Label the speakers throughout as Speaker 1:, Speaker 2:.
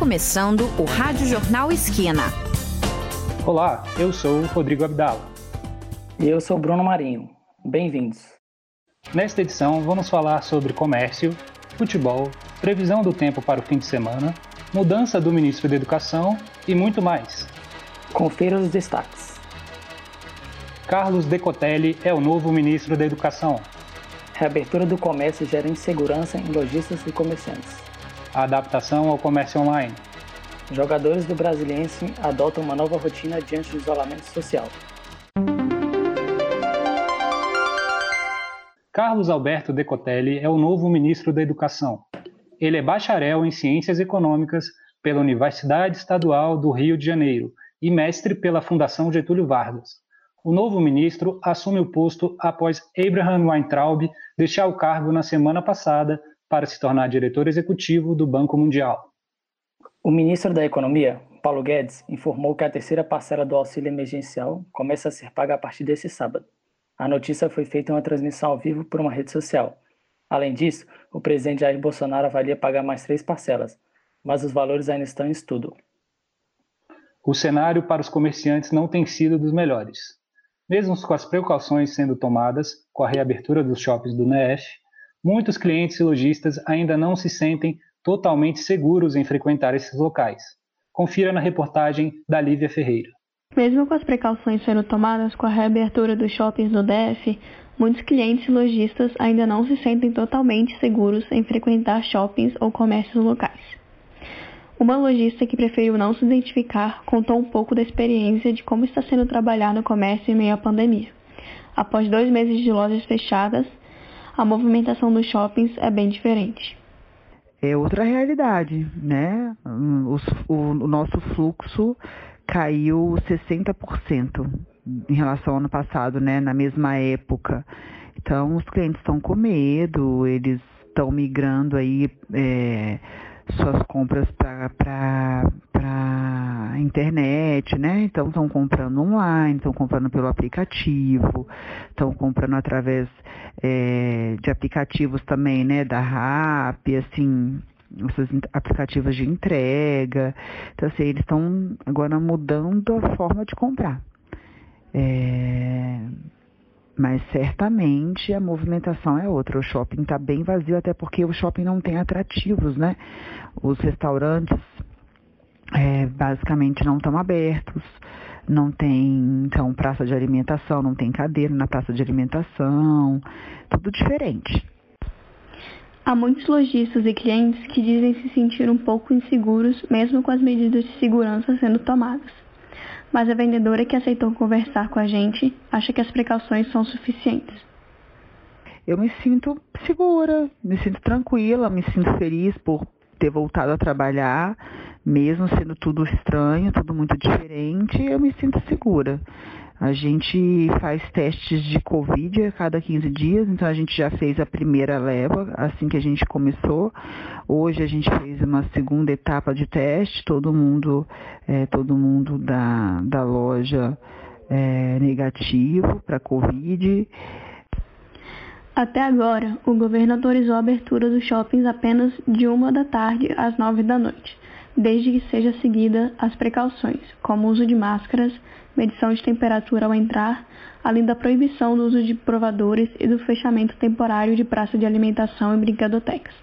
Speaker 1: começando o Rádio Jornal Esquina.
Speaker 2: Olá, eu sou o Rodrigo Abdala.
Speaker 3: E eu sou Bruno Marinho. Bem-vindos.
Speaker 2: Nesta edição, vamos falar sobre comércio, futebol, previsão do tempo para o fim de semana, mudança do ministro da Educação e muito mais.
Speaker 3: Confira os destaques.
Speaker 2: Carlos Decotelli é o novo ministro da Educação.
Speaker 3: Reabertura do comércio gera insegurança em lojistas e comerciantes.
Speaker 2: A adaptação ao comércio online.
Speaker 3: Jogadores do Brasiliense adotam uma nova rotina diante do isolamento social.
Speaker 2: Carlos Alberto Decotelli é o novo ministro da Educação. Ele é bacharel em Ciências Econômicas pela Universidade Estadual do Rio de Janeiro e mestre pela Fundação Getúlio Vargas. O novo ministro assume o posto após Abraham Weintraub deixar o cargo na semana passada para se tornar diretor executivo do Banco Mundial.
Speaker 3: O ministro da Economia, Paulo Guedes, informou que a terceira parcela do auxílio emergencial começa a ser paga a partir desse sábado. A notícia foi feita em uma transmissão ao vivo por uma rede social. Além disso, o presidente Jair Bolsonaro avalia pagar mais três parcelas, mas os valores ainda estão em estudo.
Speaker 2: O cenário para os comerciantes não tem sido dos melhores. Mesmo com as precauções sendo tomadas com a reabertura dos shoppings do NEF, muitos clientes e lojistas ainda não se sentem totalmente seguros em frequentar esses locais. Confira na reportagem da Lívia Ferreira.
Speaker 4: Mesmo com as precauções sendo tomadas com a reabertura dos shoppings no DF, muitos clientes e lojistas ainda não se sentem totalmente seguros em frequentar shoppings ou comércios locais. Uma lojista que preferiu não se identificar contou um pouco da experiência de como está sendo trabalhar no comércio em meio à pandemia. Após dois meses de lojas fechadas, a movimentação dos shoppings é bem diferente.
Speaker 5: É outra realidade, né? O, o, o nosso fluxo caiu 60% em relação ao ano passado, né? Na mesma época. Então, os clientes estão com medo, eles estão migrando aí. É, suas compras para internet, né? Então estão comprando online, estão comprando pelo aplicativo, estão comprando através é, de aplicativos também, né? Da RAP, assim, esses aplicativos de entrega. Então, assim, eles estão agora mudando a forma de comprar. É, mas certamente a movimentação é outra. O shopping está bem vazio, até porque o shopping não tem atrativos, né? Os restaurantes é, basicamente não estão abertos, não tem então praça de alimentação, não tem cadeira na praça de alimentação, tudo diferente.
Speaker 4: Há muitos lojistas e clientes que dizem se sentir um pouco inseguros, mesmo com as medidas de segurança sendo tomadas mas a vendedora que aceitou conversar com a gente acha que as precauções são suficientes.
Speaker 5: Eu me sinto segura, me sinto tranquila, me sinto feliz por ter voltado a trabalhar, mesmo sendo tudo estranho, tudo muito diferente, eu me sinto segura. A gente faz testes de Covid a cada 15 dias, então a gente já fez a primeira leva assim que a gente começou. Hoje a gente fez uma segunda etapa de teste, todo mundo, é, todo mundo da, da loja é, negativo para Covid.
Speaker 4: Até agora, o governo autorizou a abertura dos shoppings apenas de uma da tarde às nove da noite, desde que seja seguida as precauções, como o uso de máscaras, medição de temperatura ao entrar, além da proibição do uso de provadores e do fechamento temporário de praça de alimentação e brincadotecas.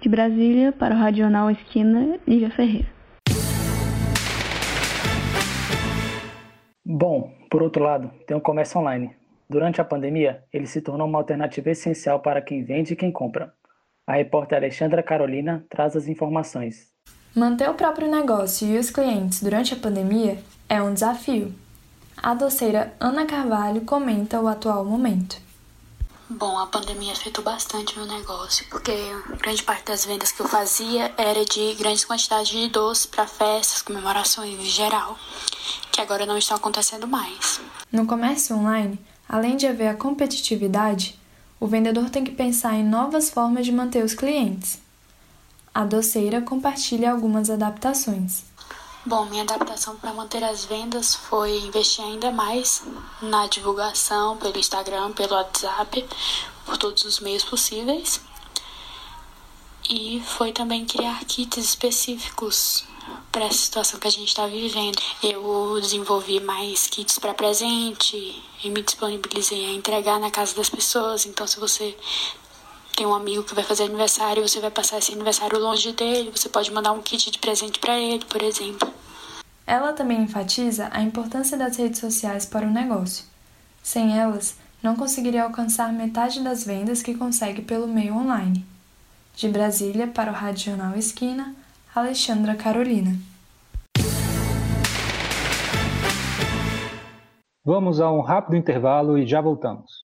Speaker 4: De Brasília, para o Radional Esquina, Lívia Ferreira.
Speaker 3: Bom, por outro lado, tem o comércio online. Durante a pandemia, ele se tornou uma alternativa essencial para quem vende e quem compra. A repórter Alexandra Carolina traz as informações.
Speaker 6: Manter o próprio negócio e os clientes durante a pandemia é um desafio. A doceira Ana Carvalho comenta o atual momento.
Speaker 7: Bom, a pandemia afetou bastante meu negócio, porque grande parte das vendas que eu fazia era de grandes quantidades de doces para festas, comemorações em geral, que agora não estão acontecendo mais.
Speaker 6: No comércio online, além de haver a competitividade, o vendedor tem que pensar em novas formas de manter os clientes. A doceira compartilha algumas adaptações.
Speaker 7: Bom, minha adaptação para manter as vendas foi investir ainda mais na divulgação pelo Instagram, pelo WhatsApp, por todos os meios possíveis. e foi também criar kits específicos para essa situação que a gente está vivendo. Eu desenvolvi mais kits para presente e me disponibilizei a entregar na casa das pessoas. Então, se você tem um amigo que vai fazer aniversário, você vai passar esse aniversário longe dele, você pode mandar um kit de presente para ele, por exemplo.
Speaker 6: Ela também enfatiza a importância das redes sociais para o negócio. Sem elas, não conseguiria alcançar metade das vendas que consegue pelo meio online. De Brasília, para o Rádio Jornal Esquina, Alexandra Carolina.
Speaker 2: Vamos a um rápido intervalo e já voltamos.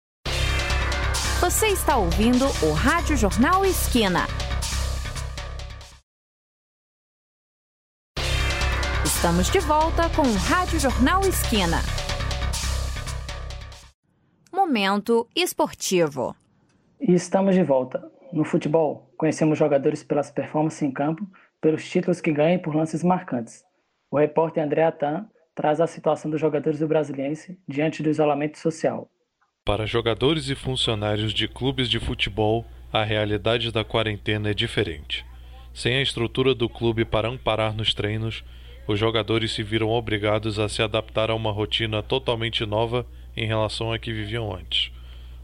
Speaker 1: Você está ouvindo o Rádio Jornal Esquina. Estamos de volta com o Rádio Jornal Esquina. Momento esportivo.
Speaker 3: E estamos de volta. No futebol, conhecemos jogadores pelas performances em campo pelos títulos que ganham por lances marcantes. O repórter André Atan traz a situação dos jogadores do Brasiliense diante do isolamento social.
Speaker 8: Para jogadores e funcionários de clubes de futebol, a realidade da quarentena é diferente. Sem a estrutura do clube para amparar nos treinos, os jogadores se viram obrigados a se adaptar a uma rotina totalmente nova em relação à que viviam antes.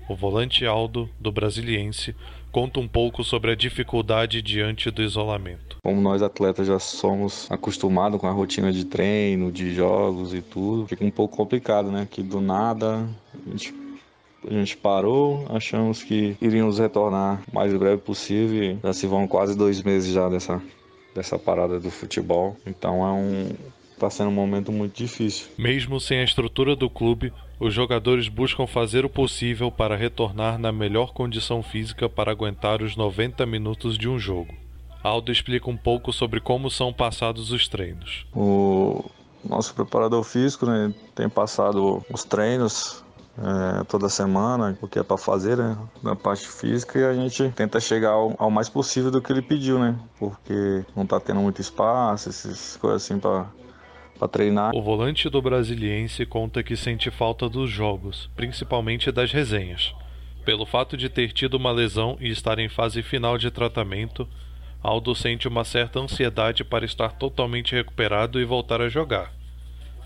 Speaker 8: O volante Aldo, do Brasiliense, conta um pouco sobre a dificuldade diante do isolamento.
Speaker 9: Como nós atletas já somos acostumados com a rotina de treino, de jogos e tudo, fica um pouco complicado, né? Que do nada a gente, a gente parou, achamos que iríamos retornar o mais breve possível. Já se vão quase dois meses já dessa, dessa parada do futebol. Então é um, está sendo um momento muito difícil.
Speaker 8: Mesmo sem a estrutura do clube, os jogadores buscam fazer o possível para retornar na melhor condição física para aguentar os 90 minutos de um jogo. Aldo explica um pouco sobre como são passados os treinos.
Speaker 9: O nosso preparador físico né, tem passado os treinos é, toda semana, o que é para fazer, né, na parte física, e a gente tenta chegar ao, ao, mais possível do que ele pediu, né, porque não está tendo muito espaço, essas coisas assim para treinar.
Speaker 8: O volante do Brasiliense conta que sente falta dos jogos, principalmente das resenhas. Pelo fato de ter tido uma lesão e estar em fase final de tratamento, Aldo sente uma certa ansiedade para estar totalmente recuperado e voltar a jogar.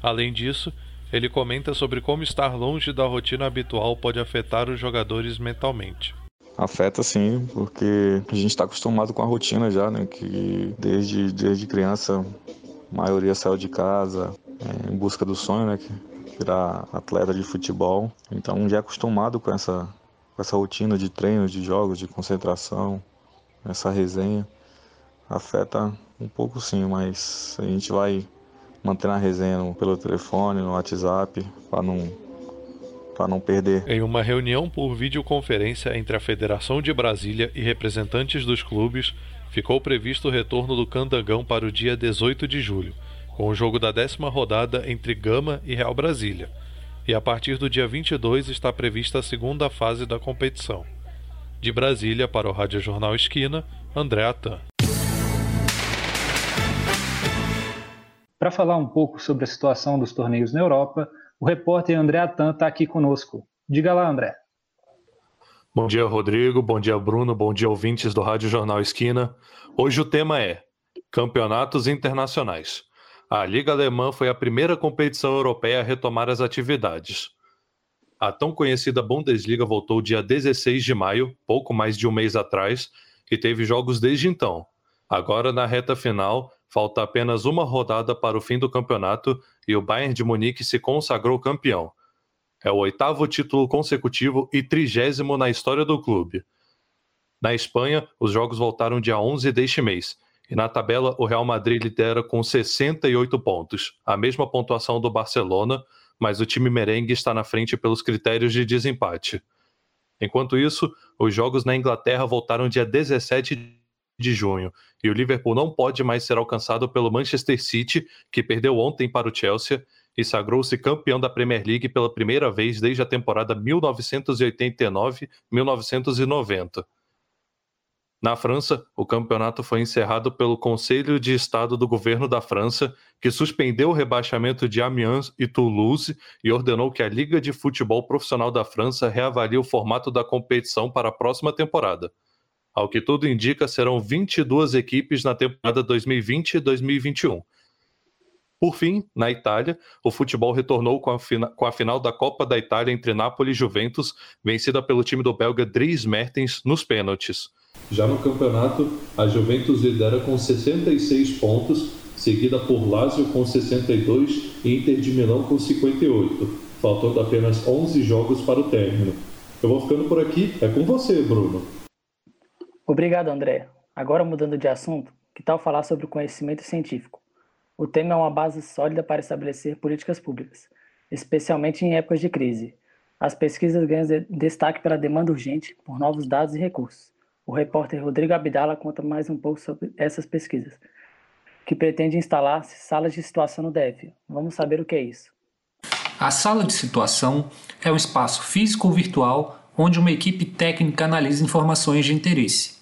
Speaker 8: Além disso, ele comenta sobre como estar longe da rotina habitual pode afetar os jogadores mentalmente.
Speaker 9: Afeta sim, porque a gente está acostumado com a rotina já, né? Que desde, desde criança a maioria saiu de casa é, em busca do sonho, né? Que virar atleta de futebol. Então já é acostumado com essa, com essa rotina de treinos, de jogos, de concentração, essa resenha. Afeta um pouco sim, mas a gente vai manter a resenha pelo telefone, no WhatsApp, para não para não perder.
Speaker 8: Em uma reunião por videoconferência entre a Federação de Brasília e representantes dos clubes, ficou previsto o retorno do Candangão para o dia 18 de julho, com o jogo da décima rodada entre Gama e Real Brasília. E a partir do dia 22 está prevista a segunda fase da competição. De Brasília para o Rádio Jornal Esquina, André Atan.
Speaker 2: Para falar um pouco sobre a situação dos torneios na Europa, o repórter André Atan está aqui conosco. Diga lá, André.
Speaker 8: Bom dia, Rodrigo. Bom dia, Bruno. Bom dia, ouvintes do Rádio Jornal Esquina. Hoje o tema é Campeonatos Internacionais. A Liga Alemã foi a primeira competição europeia a retomar as atividades. A tão conhecida Bundesliga voltou dia 16 de maio, pouco mais de um mês atrás, e teve jogos desde então. Agora, na reta final, falta apenas uma rodada para o fim do campeonato e o Bayern de Munique se consagrou campeão. É o oitavo título consecutivo e trigésimo na história do clube. Na Espanha, os jogos voltaram dia 11 deste mês. E na tabela, o Real Madrid lidera com 68 pontos, a mesma pontuação do Barcelona, mas o time merengue está na frente pelos critérios de desempate. Enquanto isso, os jogos na Inglaterra voltaram dia 17 de junho, e o Liverpool não pode mais ser alcançado pelo Manchester City, que perdeu ontem para o Chelsea, e sagrou-se campeão da Premier League pela primeira vez desde a temporada 1989-1990. Na França, o campeonato foi encerrado pelo Conselho de Estado do governo da França, que suspendeu o rebaixamento de Amiens e Toulouse e ordenou que a Liga de Futebol Profissional da França reavalie o formato da competição para a próxima temporada. Ao que tudo indica, serão 22 equipes na temporada 2020 e 2021. Por fim, na Itália, o futebol retornou com a, com a, final da Copa da Itália entre Napoli e Juventus, vencida pelo time do belga Dries Mertens nos pênaltis. Já no campeonato, a Juventus lidera com 66 pontos, seguida por Lazio com 62 e Inter de Milão com 58, faltando apenas 11 jogos para o término. Eu vou ficando por aqui, é com você, Bruno.
Speaker 3: Obrigado, André. Agora mudando de assunto, que tal falar sobre o conhecimento científico? O tema é uma base sólida para estabelecer políticas públicas, especialmente em épocas de crise. As pesquisas ganham destaque pela demanda urgente por novos dados e recursos. O repórter Rodrigo Abdala conta mais um pouco sobre essas pesquisas, que pretende instalar salas de situação no DF. Vamos saber o que é isso.
Speaker 10: A sala de situação é um espaço físico ou virtual onde uma equipe técnica analisa informações de interesse,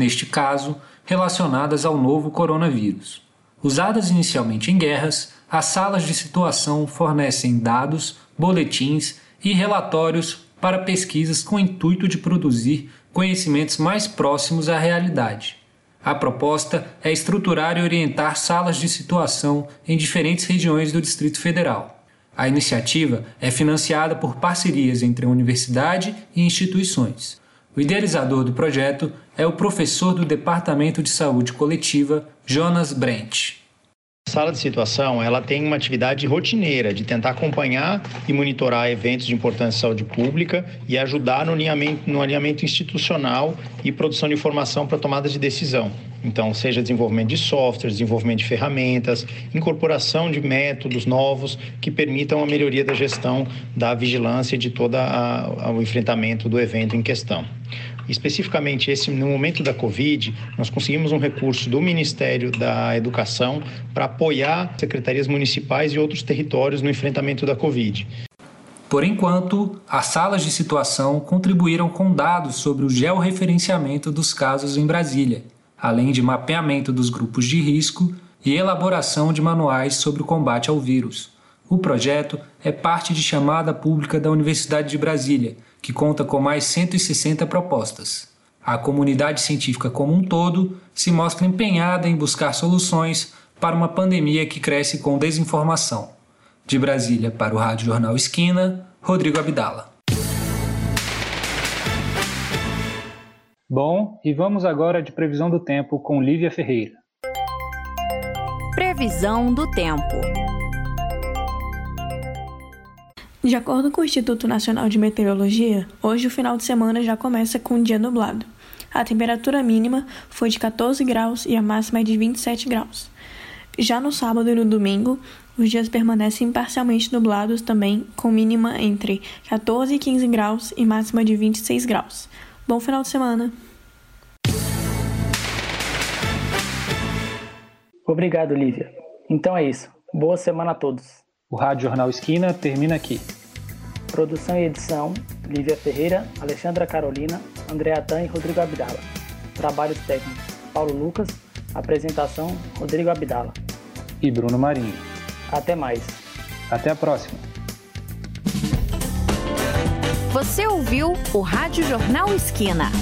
Speaker 10: neste caso, relacionadas ao novo coronavírus. Usadas inicialmente em guerras, as salas de situação fornecem dados, boletins e relatórios para pesquisas com o intuito de produzir conhecimentos mais próximos à realidade. A proposta é estruturar e orientar salas de situação em diferentes regiões do Distrito Federal. A iniciativa é financiada por parcerias entre a universidade e instituições. O idealizador do projeto é o professor do Departamento de Saúde Coletiva, Jonas Brent.
Speaker 11: A sala de situação ela tem uma atividade rotineira de tentar acompanhar e monitorar eventos de importância de saúde pública e ajudar no alinhamento, no alinhamento institucional e produção de informação para tomada de decisão. Então, seja desenvolvimento de softwares, desenvolvimento de ferramentas, incorporação de métodos novos que permitam a melhoria da gestão da vigilância e de todo o enfrentamento do evento em questão. Especificamente esse no momento da Covid, nós conseguimos um recurso do Ministério da Educação para apoiar secretarias municipais e outros territórios no enfrentamento da Covid.
Speaker 10: Por enquanto, as salas de situação contribuíram com dados sobre o georreferenciamento dos casos em Brasília, além de mapeamento dos grupos de risco e elaboração de manuais sobre o combate ao vírus. O projeto é parte de chamada pública da Universidade de Brasília, que conta com mais 160 propostas. A comunidade científica como um todo se mostra empenhada em buscar soluções para uma pandemia que cresce com desinformação. De Brasília para o Rádio Jornal Esquina, Rodrigo Abdala.
Speaker 2: Bom, e vamos agora de previsão do tempo com Lívia Ferreira.
Speaker 1: Previsão do tempo.
Speaker 4: De acordo com o Instituto Nacional de Meteorologia, hoje o final de semana já começa com um dia nublado. A temperatura mínima foi de 14 graus e a máxima é de 27 graus. Já no sábado e no domingo, os dias permanecem parcialmente nublados também, com mínima entre 14 e 15 graus e máxima de 26 graus. Bom final de semana!
Speaker 3: Obrigado, Lívia. Então é isso. Boa semana a todos.
Speaker 2: O Rádio Jornal Esquina termina aqui.
Speaker 3: Produção e edição: Lívia Ferreira, Alexandra Carolina, André Atan e Rodrigo Abdala. Trabalhos técnicos: Paulo Lucas. Apresentação: Rodrigo Abdala.
Speaker 2: E Bruno Marinho.
Speaker 3: Até mais.
Speaker 2: Até a próxima.
Speaker 1: Você ouviu o Rádio Jornal Esquina.